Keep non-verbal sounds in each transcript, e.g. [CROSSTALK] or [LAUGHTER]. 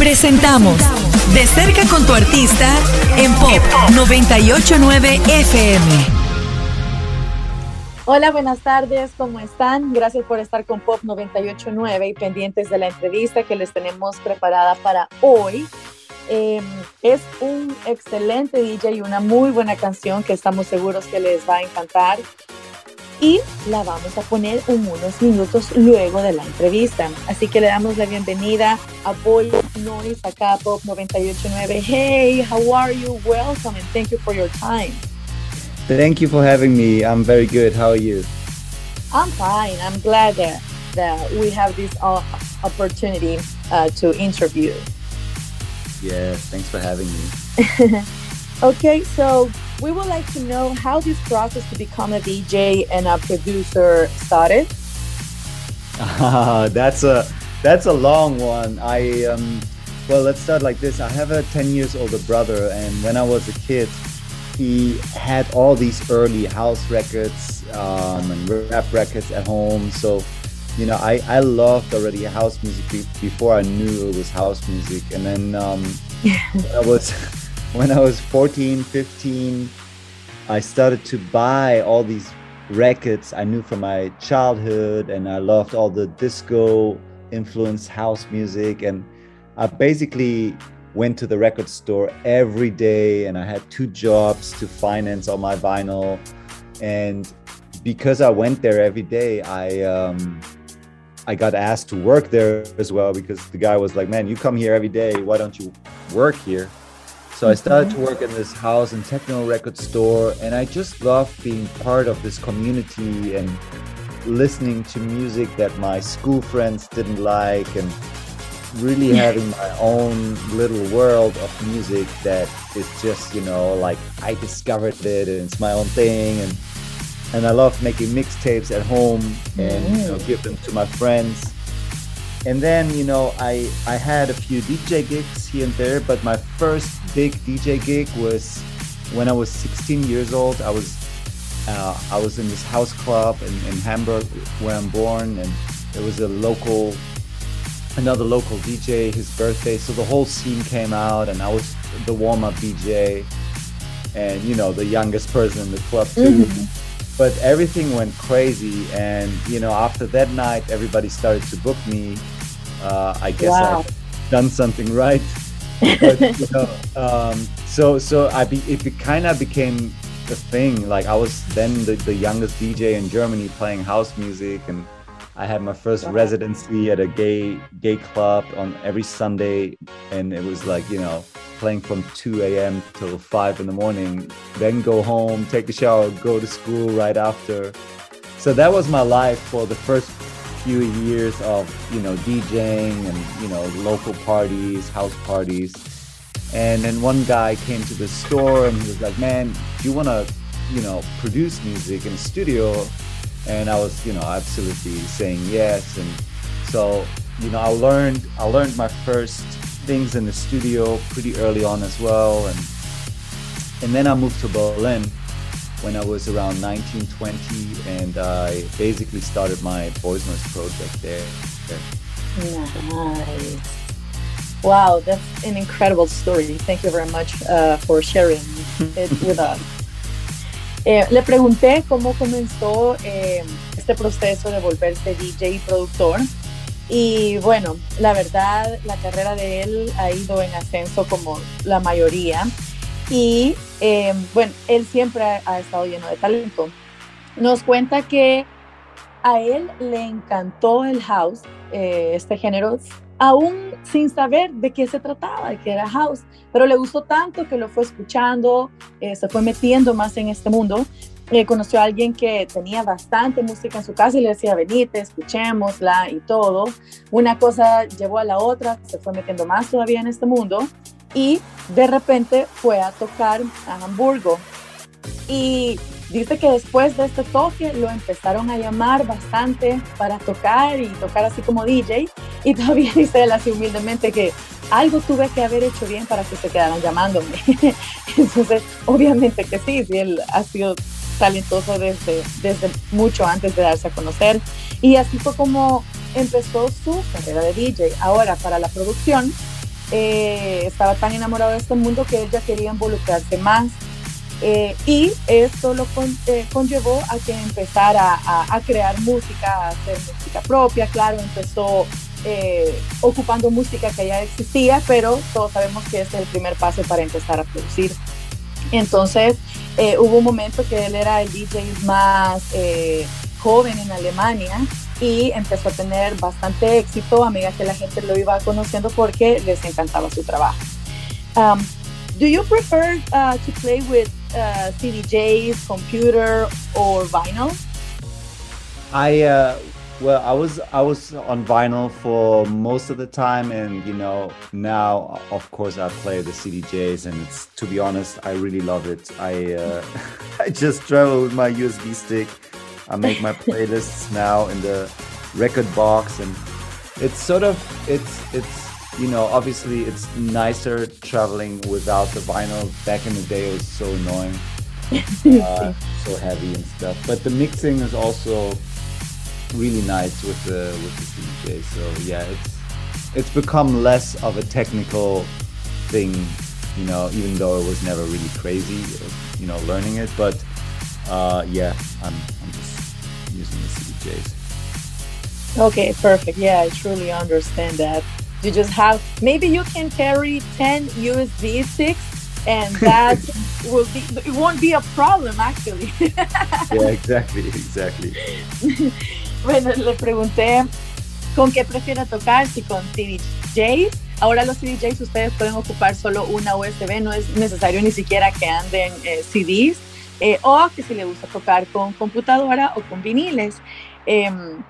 Presentamos De cerca con tu artista en Pop 989 FM. Hola, buenas tardes, ¿cómo están? Gracias por estar con Pop 989 y pendientes de la entrevista que les tenemos preparada para hoy. Em, es un excelente DJ y una muy buena canción que estamos seguros que les va a encantar y la vamos a poner unos minutos luego de la entrevista. Así que le damos la bienvenida a Boy Noise acá Pop 989. Hey, how are you? Welcome and thank you for your time. Thank you for having me. I'm very good. How are you? I'm fine. I'm glad that, that we have this uh, opportunity uh, to interview. Yes, thanks for having me. [LAUGHS] okay, so we would like to know how this process to become a DJ and a producer started. [LAUGHS] That's a that's a long one. I um, well, let's start like this. I have a 10 years older brother, and when I was a kid, he had all these early house records um, and rap records at home. So, you know, I, I loved already house music before I knew it was house music. And then um, [LAUGHS] I was when I was 14, 15, I started to buy all these records I knew from my childhood, and I loved all the disco influenced house music. And I basically went to the record store every day, and I had two jobs to finance all my vinyl. And because I went there every day, I um, I got asked to work there as well because the guy was like, "Man, you come here every day. Why don't you work here?" So I started to work in this house and techno record store, and I just loved being part of this community and listening to music that my school friends didn't like, and really [LAUGHS] having my own little world of music that is just, you know, like I discovered it and it's my own thing, and and I love making mixtapes at home and you know, give them to my friends and then you know I I had a few DJ gigs here and there, but my first big DJ gig was when I was 16 years old. I was uh, I was in this house club in, in Hamburg where I'm born, and it was a local another local DJ his birthday, so the whole scene came out, and I was the warm up DJ, and you know the youngest person in the club too. Mm-hmm but everything went crazy and you know after that night everybody started to book me uh, i guess wow. i've done something right [LAUGHS] but, you know, um, so so i be, it kind of became a thing like i was then the, the youngest dj in germany playing house music and i had my first wow. residency at a gay gay club on every sunday and it was like you know playing from 2 a.m. till 5 in the morning, then go home, take a shower, go to school right after. So that was my life for the first few years of, you know, DJing and, you know, local parties, house parties. And then one guy came to the store and he was like, man, do you want to, you know, produce music in a studio? And I was, you know, absolutely saying yes. And so, you know, I learned, I learned my first things in the studio pretty early on as well, and and then I moved to Berlin when I was around 19, 20, and I basically started my Boys Noize project there. Nice. Wow, that's an incredible story. Thank you very much uh, for sharing [LAUGHS] it with us. Eh, le pregunté cómo comenzó eh, este proceso de volverse DJ y productor Y bueno, la verdad, la carrera de él ha ido en ascenso como la mayoría. Y eh, bueno, él siempre ha, estado lleno de talento. Nos cuenta que a él le encantó el house, eh, este género, aún sin saber de qué se trataba, de qué era house, pero le gustó tanto que lo fue escuchando, eh, se fue metiendo más en este mundo eh, conoció a alguien que tenía bastante música en su casa y le decía, venite, escuchémosla y todo. Una cosa llevó a la otra, se fue metiendo más todavía en este mundo y de repente fue a tocar a Hamburgo. Y dice que después de este toque lo empezaron a llamar bastante para tocar y tocar así como DJ. Y [LAUGHS] todavía dice él así humildemente que algo tuve que haber hecho bien para que se quedaran llamándome. [LAUGHS] Entonces, obviamente que sí, si él ha sido talentoso desde, desde mucho antes de darse a conocer. Y así fue como empezó su carrera de DJ. Ahora, para la producción, eh, estaba tan enamorado de este mundo que él ya quería involucrarse más. Eh, y esto lo eh, conllevó a que empezara a, crear música, a hacer música propia, claro, empezó ocupando música que ya existía, pero todos sabemos que este es el primer paso para empezar a producir. Entonces, hubo un momento que él era el DJ más joven en Alemania y empezó a tener bastante éxito a medida que la gente lo iba conociendo porque les encantaba su trabajo. Um, do you prefer uh, to play with uh, CDJs, computer, or vinyl? I uh, well, I was I was on vinyl for most of the time, and you know now, of course, I play the CDJs, and it's to be honest, I really love it. I uh, [LAUGHS] I just travel with my USB stick I make my [LAUGHS] playlists now in the rekordbox, and it's sort of it's it's you know obviously it's nicer traveling without the vinyl. Back in the day, it was so annoying, [LAUGHS] uh, so heavy and stuff. But the mixing is also really nice with the with the CDJ. So yeah, it's it's become less of a technical thing, you know, even though it was never really crazy, you know, learning it. But uh, yeah, I'm, I'm just using the CDJs. Okay, perfect. Yeah, I truly understand that. You just have maybe you can carry 10 USB sticks and [LAUGHS] that will be it won't be a problem actually. [LAUGHS] yeah, exactly, exactly. [LAUGHS] [LAUGHS] bueno, le pregunté con qué prefiere tocar, si con CDJs. Ahora los CDJs ustedes pueden ocupar solo una USB, no es necesario ni siquiera que anden eh, CDs eh, o que si le gusta tocar con computadora o con viniles. Em,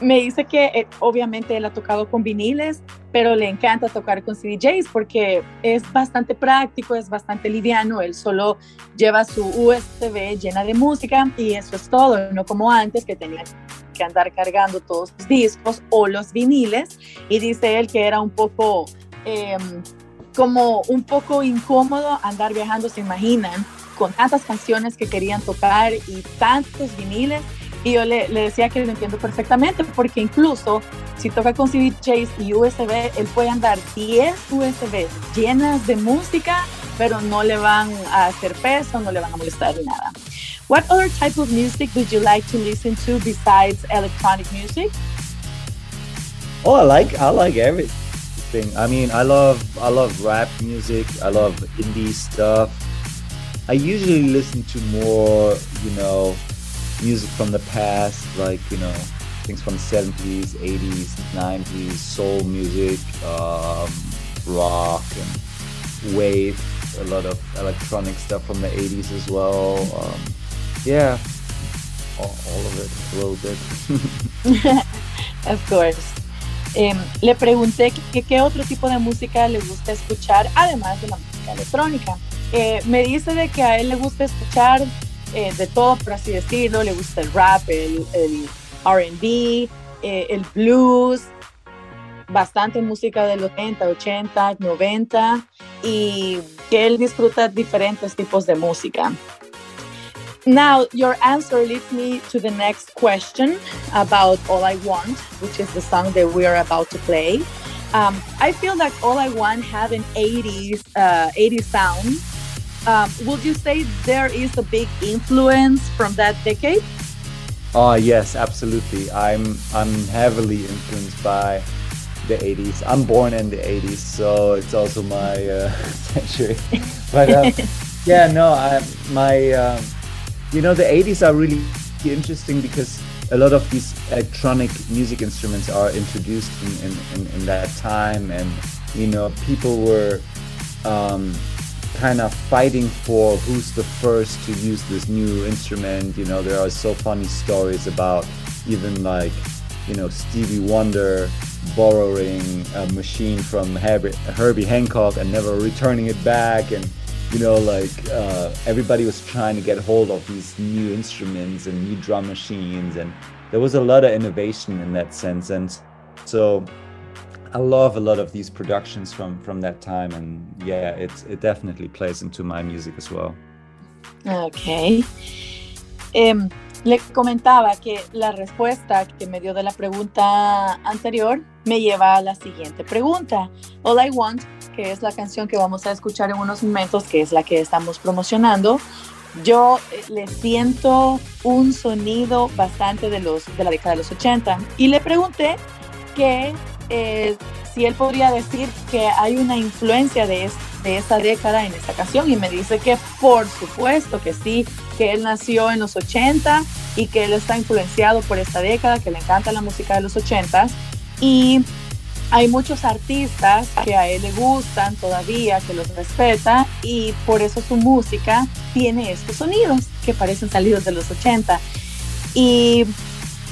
me dice que eh, obviamente él ha tocado con viniles, pero le encanta tocar con CDJs porque es bastante práctico, es bastante liviano, él solo lleva su USB llena de música y eso es todo, no como antes que tenía que andar cargando todos los discos o los viniles y dice él que era un poco... Em, como un poco incómodo andar viajando, se imaginan, con tantas canciones que querían tocar y tantos viniles. Y yo le, le, decía que lo entiendo perfectamente, porque incluso si toca con CDJs y USB, él puede andar 10 USB llenas de música, pero no le van a hacer peso, no le van a molestar ni nada. What other type of music would you like to listen to besides electronic music? Oh, I like I like everything. I mean, I love I love rap music. I love indie stuff. I usually listen to more, you know, music from the past, like, you know, things from the 70s, 80s, 90s, soul music, um, rock, and wave, a lot of electronic stuff from the 80s as well. Um, yeah, all, all, of it, a little bit. [LAUGHS] of course. Eh, le pregunté qué otro tipo de música le gusta escuchar, además de la música electrónica. Eh, me dice de que a él le gusta escuchar eh, de todo, por así decirlo, le gusta el rap, el, el RB, eh, el blues, bastante música de los 70, 80, 90 y que él disfruta diferentes tipos de música. Now, your answer leads me to the next question about All I Want, which is the song that we are about to play. Um, I feel like All I Want have an 80s, uh, 80s sound Um, would you say there is a big influence from that decade? Oh yes, absolutely. I'm I'm heavily influenced by the 80s. I'm born in the 80s, so it's also my uh, [LAUGHS] century. But um, [LAUGHS] yeah, no, I, my um, you know the 80s are really interesting because a lot of these electronic music instruments are introduced in, in, in, in that time, and you know people were um, kind of fighting for who's the first to use this new instrument. You know, there are so funny stories about even like, you know, Stevie Wonder borrowing a machine from Herbie, Herbie Hancock and never returning it back. And, you know, like uh, everybody was trying to get hold of these new instruments and new drum machines. And there was a lot of innovation in that sense. And so I love a lot of these productions from from that time, and yeah, it it definitely plays into my music as well. Okay. Um, le comentaba que la respuesta que me dio de la pregunta anterior me lleva a la siguiente pregunta. All I Want, que es la canción que vamos a escuchar en unos momentos, que es la que estamos promocionando, yo eh, le siento un sonido bastante de, los, de la década de los 80 y le pregunté que eh, si él podría decir que hay una influencia de, de esa década en esta canción y me dice que por supuesto que sí, que él nació en los 80 y que él está influenciado por esta década, que le encanta la música de los 80 y hay muchos artistas que a él le gustan todavía, que los respeta y por eso su música tiene estos sonidos que parecen salidos de los 80. Y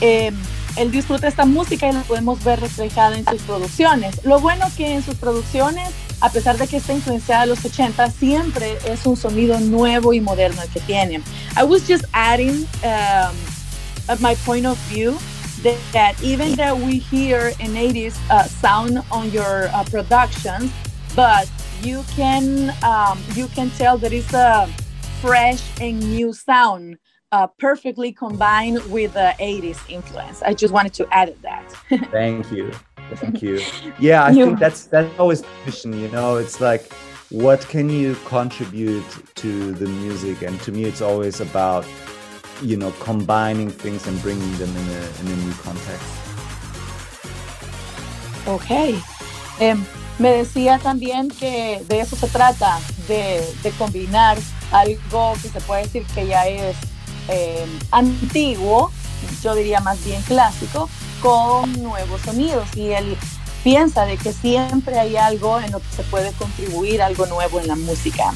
eh, él disfruta esta música y la podemos ver reflejada en sus producciones. Lo bueno que en sus producciones, a pesar de que está influenciada de los 80, siempre es un sonido nuevo y moderno el que tiene. I was just adding um, my point of view that even that we hear an 80s uh, sound on your uh, productions, but you can um, you can tell that it's a fresh and new sound uh, perfectly combined with the 80s influence. I just wanted to add that. [LAUGHS] Thank you. Thank you. [LAUGHS] Yeah, I you. think that's that's always the mission, you know. It's like what can you contribute to the music and to me it's always about you know combining things and bringing them in a, in a new context. Ok. Eh, me decía también que de eso se trata, de, combinar algo que se puede decir que ya es eh, antiguo, yo diría más bien clásico, con nuevos sonidos. Y él piensa de que siempre hay algo en lo que se puede contribuir, algo nuevo en la música.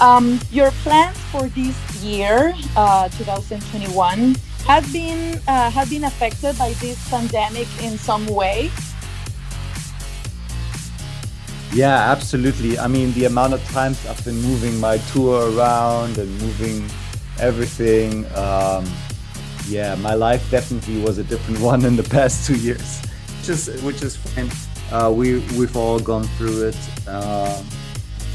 Um, your plans for this year, uh, 2021, have been uh, have been affected by this pandemic in some way. Yeah, absolutely. I mean, the amount of times I've been moving my tour around and moving everything. Um, yeah, my life definitely was a different [LAUGHS] one in the past two years, is which is fine. Uh, we we've all gone through it. Um,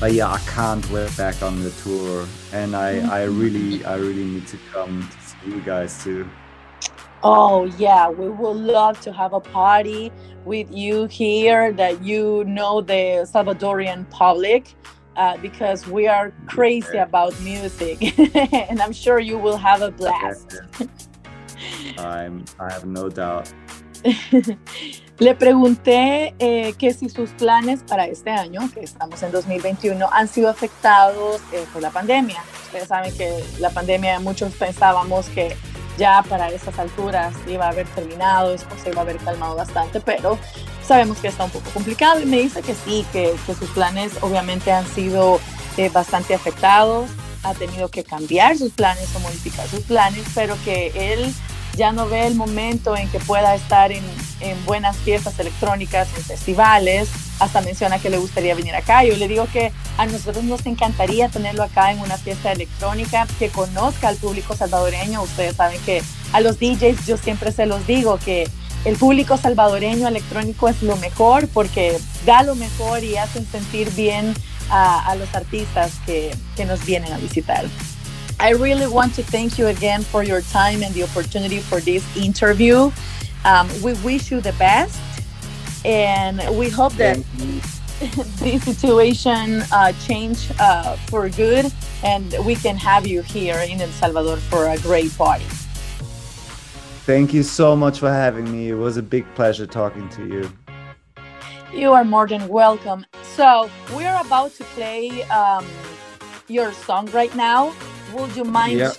but yeah, I can't wait back on the tour, and I I really I really need to come to see you guys too. Oh yeah, we would love to have a party with you here that you know the Salvadorian public uh, because we are crazy about music, [LAUGHS] and I'm sure you will have a blast. I'm, I have no doubt. [LAUGHS] Le pregunté eh, que si sus planes para este año, que estamos en 2021, han sido afectados eh, por la pandemia. Ustedes saben que la pandemia muchos pensábamos que ya para esas alturas iba a haber terminado, después se iba a haber calmado bastante, pero sabemos que está un poco complicado y me dice que sí, que, sus planes obviamente han sido eh, bastante afectados, ha tenido que cambiar sus planes o modificar sus planes, pero que él ya no ve el momento en que pueda estar en, en, buenas fiestas electrónicas, en festivales, hasta menciona que le gustaría venir acá. Yo le digo que a nosotros nos encantaría tenerlo acá en una fiesta electrónica, que conozca al público salvadoreño. Ustedes saben que a los DJs yo siempre se los digo que el público salvadoreño electrónico es lo mejor porque da lo mejor y hacen sentir bien a, los artistas que, que nos vienen a visitar. I really want to thank you again for your time and the opportunity for this interview. Um, we wish you the best, and we hope that [LAUGHS] this situation uh, change uh, for good, and we can have you here in El Salvador for a great party. Thank you so much for having me. It was a big pleasure talking to you. You are more than welcome. So, we're about to play um, your song right now. Would you mind yep.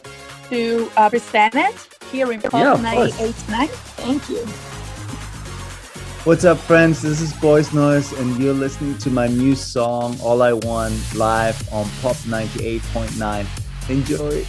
to uh, present it here in Pop yeah, 989? Thank you. What's up, friends? This is Boys Noize, and you're listening to my new song, All I Want, live on Pop 98.9. Enjoy.